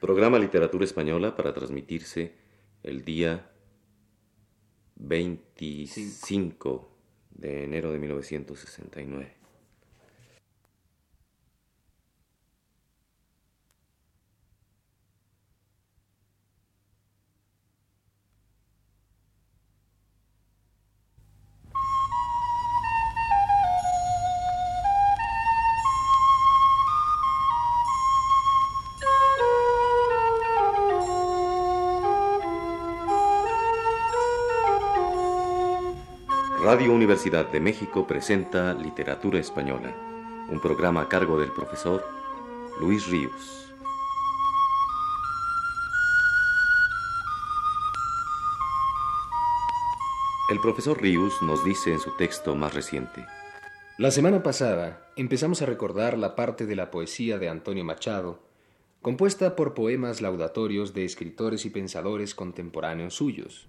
Programa Literatura Española para transmitirse el día 25 de enero de 1969. Radio Universidad de México presenta Literatura Española, un programa a cargo del profesor Luis Ríos. El profesor Ríos nos dice en su texto más reciente. La semana pasada empezamos a recordar la parte de la poesía de Antonio Machado, compuesta por poemas laudatorios de escritores y pensadores contemporáneos suyos.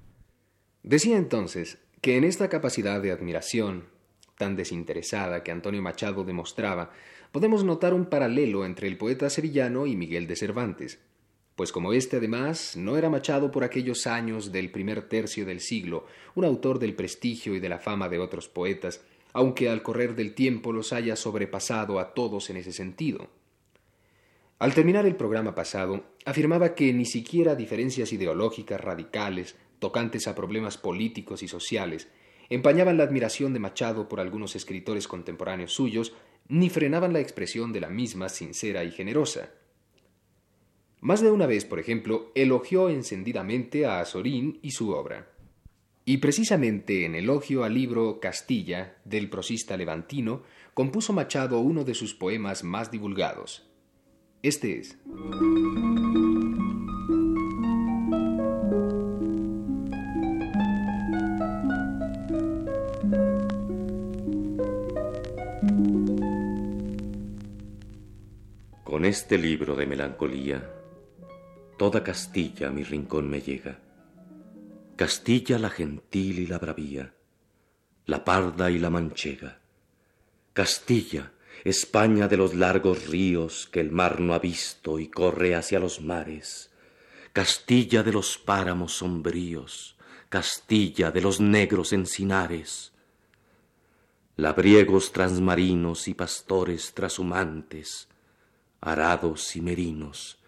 Decía entonces que en esta capacidad de admiración, tan desinteresada que Antonio Machado demostraba, podemos notar un paralelo entre el poeta sevillano y Miguel de Cervantes, pues como éste además no era Machado por aquellos años del primer tercio del siglo, un autor del prestigio y de la fama de otros poetas, aunque al correr del tiempo los haya sobrepasado a todos en ese sentido. Al terminar el programa pasado, afirmaba que ni siquiera diferencias ideológicas radicales tocantes a problemas políticos y sociales, empañaban la admiración de Machado por algunos escritores contemporáneos suyos, ni frenaban la expresión de la misma sincera y generosa. Más de una vez, por ejemplo, elogió encendidamente a Azorín y su obra. Y precisamente en elogio al libro Castilla del prosista levantino, compuso Machado uno de sus poemas más divulgados. Este es. Con este libro de melancolía, toda Castilla a mi rincón me llega. Castilla la gentil y la bravía, la parda y la manchega. Castilla, España de los largos ríos que el mar no ha visto y corre hacia los mares. Castilla de los páramos sombríos, Castilla de los negros encinares. Labriegos transmarinos y pastores trashumantes, arados y merinos,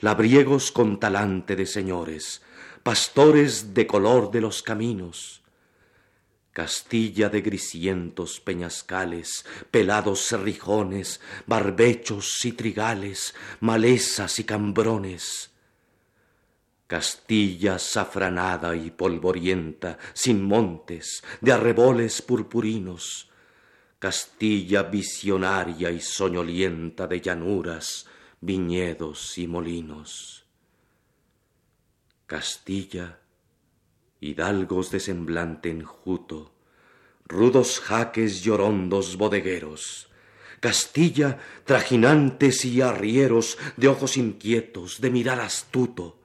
labriegos con talante de señores, pastores de color de los caminos, Castilla de grisientos peñascales, pelados cerrijones, barbechos y trigales, malezas y cambrones. Castilla safranada y polvorienta, sin montes, de arreboles purpurinos, Castilla visionaria y soñolienta de llanuras, viñedos y molinos. Castilla, hidalgos de semblante enjuto, rudos jaques llorondos bodegueros. Castilla, trajinantes y arrieros de ojos inquietos, de mirar astuto.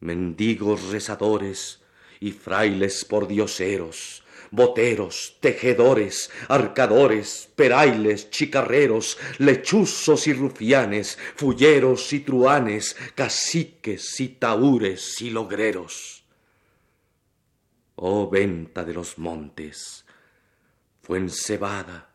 Mendigos rezadores y frailes pordioseros, boteros, tejedores, arcadores, perailes, chicarreros, lechuzos y rufianes, fulleros y truanes, caciques y taúres y logreros. Oh venta de los montes, Fuencebada,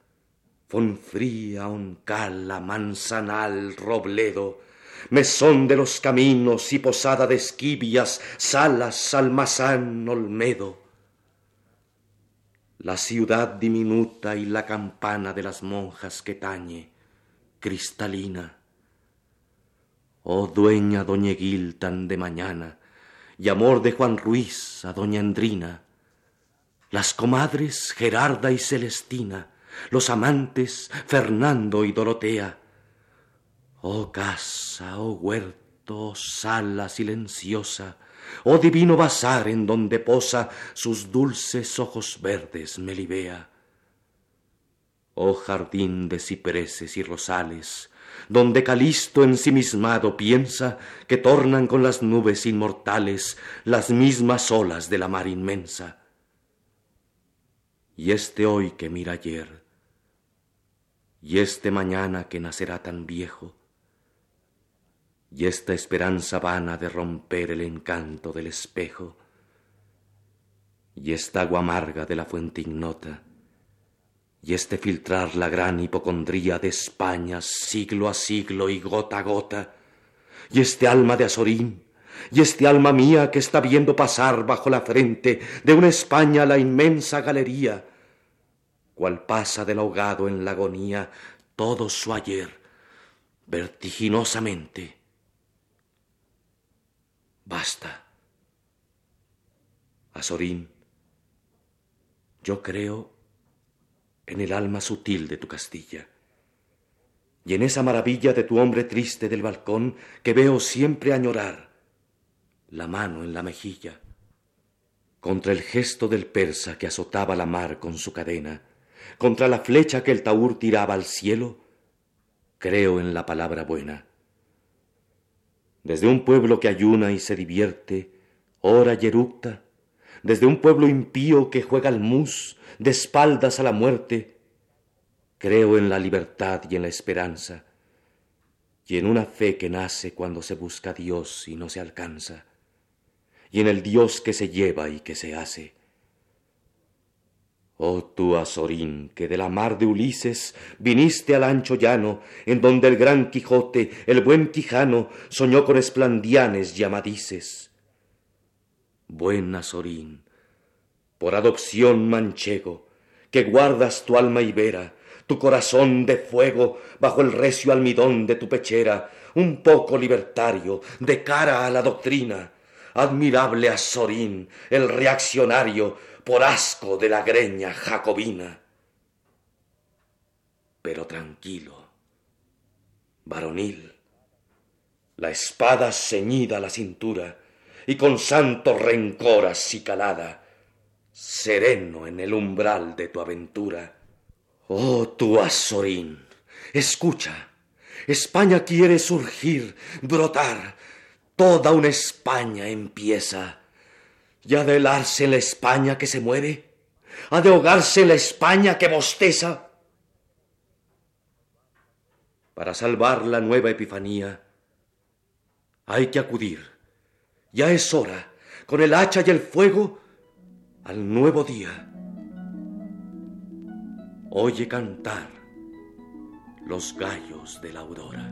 Fonfría, Oncala, Manzanal, Robledo, mesón de los caminos y posada de esquivias, Salas, Almazán, Olmedo, la ciudad diminuta y la campana de las monjas que tañe, cristalina. Oh dueña doñeguil tan de mañana, y amor de Juan Ruiz a doña Andrina, las comadres Gerarda y Celestina, los amantes Fernando y Dorotea. Oh casa, oh huerto, oh sala silenciosa, oh divino bazar en donde posa sus dulces ojos verdes Melibea. Oh jardín de cipreses y rosales, donde Calisto ensimismado piensa que tornan con las nubes inmortales las mismas olas de la mar inmensa. Y este hoy que mira ayer, y este mañana que nacerá tan viejo, y esta esperanza vana de romper el encanto del espejo, y esta agua amarga de la fuente ignota, y este filtrar la gran hipocondría de España siglo a siglo y gota a gota, y este alma de Azorín, y este alma mía que está viendo pasar bajo la frente de una España la inmensa galería, cual pasa del ahogado en la agonía todo su ayer, vertiginosamente. Basta. Azorín, yo creo en el alma sutil de tu Castilla y en esa maravilla de tu hombre triste del balcón que veo siempre añorar, la mano en la mejilla, contra el gesto del persa que azotaba la mar con su cadena, contra la flecha que el taur tiraba al cielo, creo en la palabra buena. Desde un pueblo que ayuna y se divierte, ora y desde un pueblo impío que juega al mus, de espaldas a la muerte, creo en la libertad y en la esperanza, y en una fe que nace cuando se busca a Dios y no se alcanza, y en el Dios que se lleva y que se hace. Oh tú, Azorín, que de la mar de Ulises viniste al ancho llano, en donde el gran Quijote, el buen Quijano, soñó con esplandianes llamadices. Buen Azorín, por adopción manchego, que guardas tu alma ibera, tu corazón de fuego bajo el recio almidón de tu pechera, un poco libertario, de cara a la doctrina, admirable Azorín, el reaccionario, por asco de la greña jacobina. Pero tranquilo, varonil, la espada ceñida a la cintura y con santo rencor acicalada, sereno en el umbral de tu aventura. Oh, tu Azorín, escucha, España quiere surgir, brotar, toda una España empieza ¿Y ha de helarse la España que se muere? ¿Ha de ahogarse la España que bosteza? Para salvar la nueva Epifanía hay que acudir. Ya es hora, con el hacha y el fuego, al nuevo día. Oye cantar los gallos de la aurora.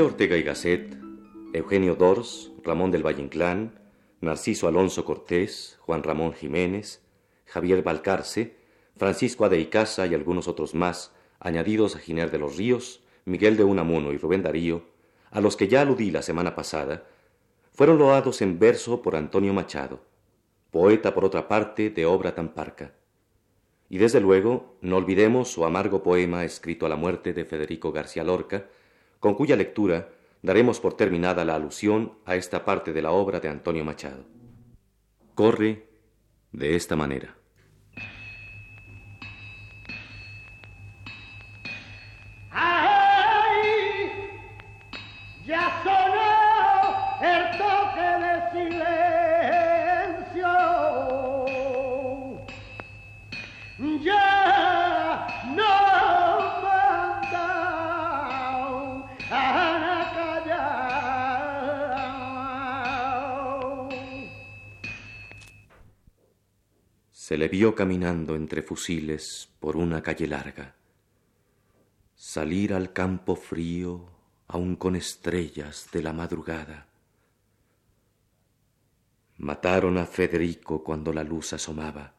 Ortega y Gasset, Eugenio Dors, Ramón del Valle Inclán, Narciso Alonso Cortés, Juan Ramón Jiménez, Javier Balcarce, Francisco de Icaza y algunos otros más, añadidos a Giner de los Ríos, Miguel de Unamuno y Rubén Darío, a los que ya aludí la semana pasada, fueron loados en verso por Antonio Machado, poeta por otra parte de obra tan parca. Y desde luego no olvidemos su amargo poema escrito a la muerte de Federico García Lorca, con cuya lectura daremos por terminada la alusión a esta parte de la obra de Antonio Machado. Corre de esta manera. Se le vio caminando entre fusiles por una calle larga, salir al campo frío aun con estrellas de la madrugada. Mataron a Federico cuando la luz asomaba.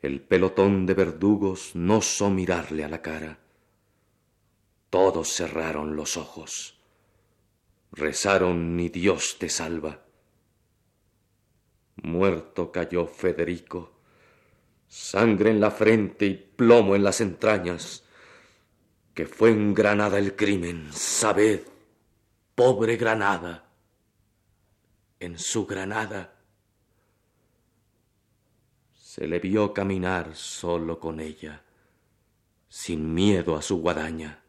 El pelotón de verdugos no osó mirarle a la cara. Todos cerraron los ojos. Rezaron ni Dios te salva. Muerto cayó Federico, sangre en la frente y plomo en las entrañas, que fue en Granada el crimen, sabed, pobre Granada, en su granada. Se le vio caminar solo con ella, sin miedo a su guadaña.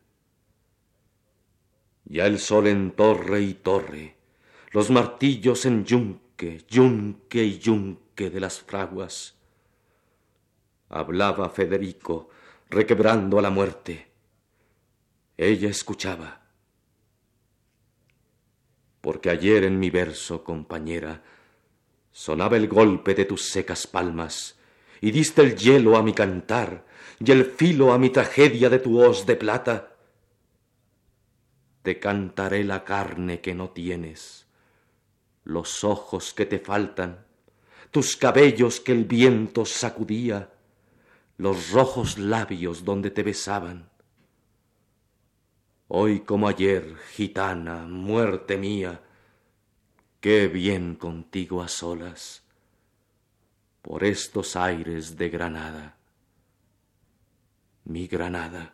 Ya el sol en torre y torre, los martillos en yunque, yunque y yunque de las fraguas. Hablaba Federico, requebrando a la muerte. Ella escuchaba. Porque ayer en mi verso, compañera, sonaba el golpe de tus secas palmas, y diste el hielo a mi cantar, y el filo a mi tragedia de tu hoz de plata. Te cantaré la carne que no tienes, los ojos que te faltan, tus cabellos que el viento sacudía, los rojos labios donde te besaban. Hoy como ayer, gitana, muerte mía, qué bien contigo a solas, por estos aires de Granada, mi Granada.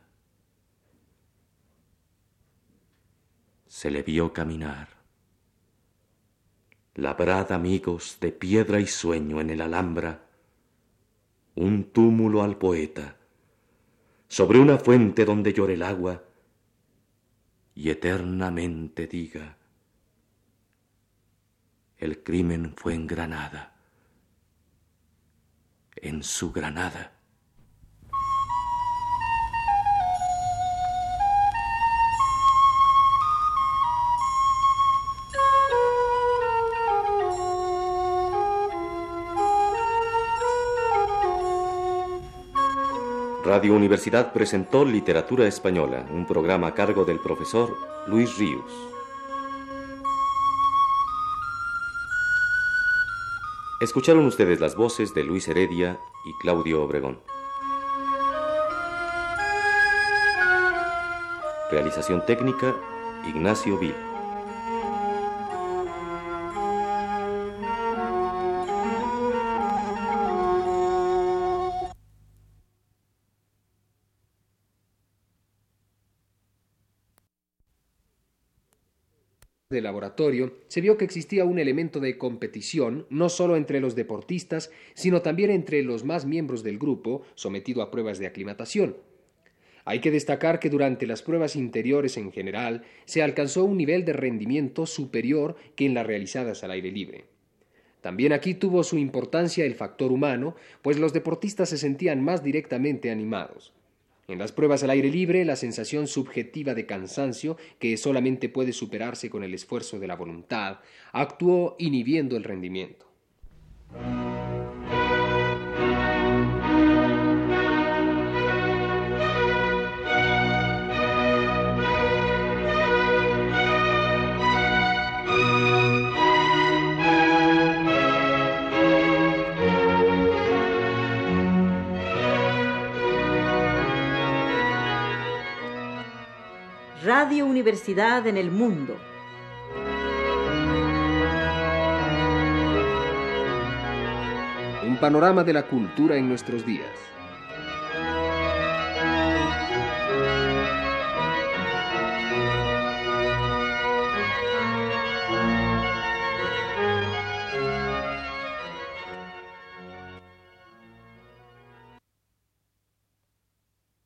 Se le vio caminar, labrad amigos de piedra y sueño en el Alhambra, un túmulo al poeta, sobre una fuente donde llore el agua, y eternamente diga, el crimen fue en Granada, en su Granada. Radio Universidad presentó Literatura Española, un programa a cargo del profesor Luis Ríos. Escucharon ustedes las voces de Luis Heredia y Claudio Obregón. Realización técnica, Ignacio Vil. De laboratorio, se vio que existía un elemento de competición, no solo entre los deportistas, sino también entre los más miembros del grupo, sometido a pruebas de aclimatación. Hay que destacar que durante las pruebas interiores en general se alcanzó un nivel de rendimiento superior que en las realizadas al aire libre. También aquí tuvo su importancia el factor humano, pues los deportistas se sentían más directamente animados. En las pruebas al aire libre, la sensación subjetiva de cansancio, que solamente puede superarse con el esfuerzo de la voluntad, actuó inhibiendo el rendimiento. Radio Universidad en el Mundo. Un panorama de la cultura en nuestros días.